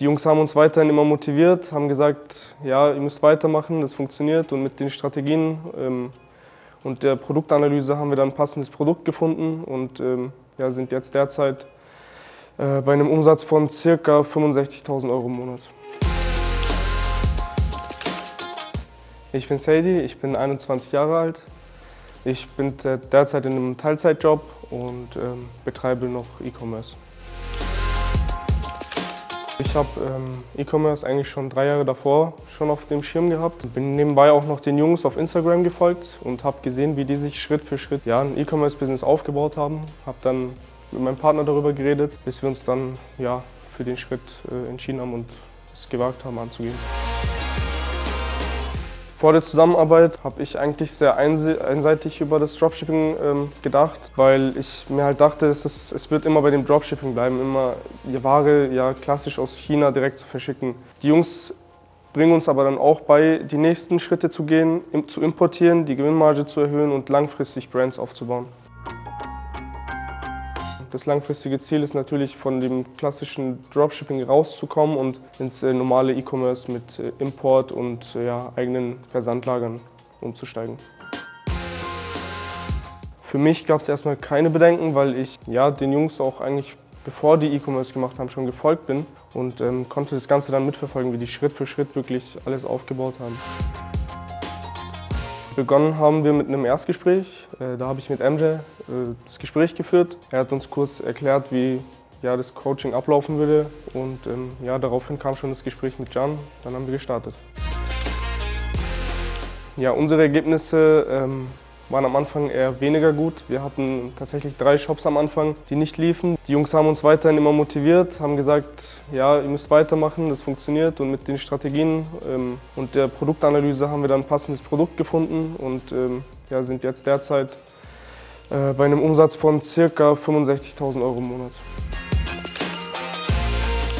Die Jungs haben uns weiterhin immer motiviert, haben gesagt, ja, ihr müsst weitermachen, das funktioniert und mit den Strategien ähm, und der Produktanalyse haben wir dann ein passendes Produkt gefunden und ähm, ja, sind jetzt derzeit äh, bei einem Umsatz von ca. 65.000 Euro im Monat. Ich bin Sadie, ich bin 21 Jahre alt. Ich bin derzeit in einem Teilzeitjob und ähm, betreibe noch E-Commerce. Ich habe ähm, E-Commerce eigentlich schon drei Jahre davor schon auf dem Schirm gehabt. Bin nebenbei auch noch den Jungs auf Instagram gefolgt und habe gesehen, wie die sich Schritt für Schritt ja, ein E-Commerce-Business aufgebaut haben. Habe dann mit meinem Partner darüber geredet, bis wir uns dann ja, für den Schritt äh, entschieden haben und es gewagt haben anzugehen. Vor der Zusammenarbeit habe ich eigentlich sehr einseitig über das Dropshipping ähm, gedacht, weil ich mir halt dachte, es, ist, es wird immer bei dem Dropshipping bleiben, immer die Ware ja klassisch aus China direkt zu verschicken. Die Jungs bringen uns aber dann auch bei, die nächsten Schritte zu gehen, zu importieren, die Gewinnmarge zu erhöhen und langfristig Brands aufzubauen. Das langfristige Ziel ist natürlich, von dem klassischen Dropshipping rauszukommen und ins äh, normale E-Commerce mit äh, Import und äh, ja, eigenen Versandlagern umzusteigen. Für mich gab es erstmal keine Bedenken, weil ich ja, den Jungs auch eigentlich bevor die E-Commerce gemacht haben, schon gefolgt bin und ähm, konnte das Ganze dann mitverfolgen, wie die Schritt für Schritt wirklich alles aufgebaut haben. Begonnen haben wir mit einem Erstgespräch. Äh, da habe ich mit MJ äh, das Gespräch geführt. Er hat uns kurz erklärt, wie ja, das Coaching ablaufen würde. Und ähm, ja, daraufhin kam schon das Gespräch mit Jan. Dann haben wir gestartet. Ja, unsere Ergebnisse ähm, waren am Anfang eher weniger gut. Wir hatten tatsächlich drei Shops am Anfang, die nicht liefen. Die Jungs haben uns weiterhin immer motiviert, haben gesagt, ja, ihr müsst weitermachen, das funktioniert. Und mit den Strategien ähm, und der Produktanalyse haben wir dann ein passendes Produkt gefunden und ähm, ja, sind jetzt derzeit äh, bei einem Umsatz von ca. 65.000 Euro im Monat.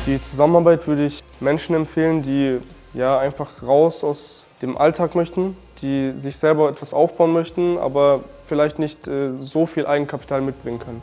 Die Zusammenarbeit würde ich Menschen empfehlen, die ja, einfach raus aus dem Alltag möchten, die sich selber etwas aufbauen möchten, aber vielleicht nicht äh, so viel Eigenkapital mitbringen können.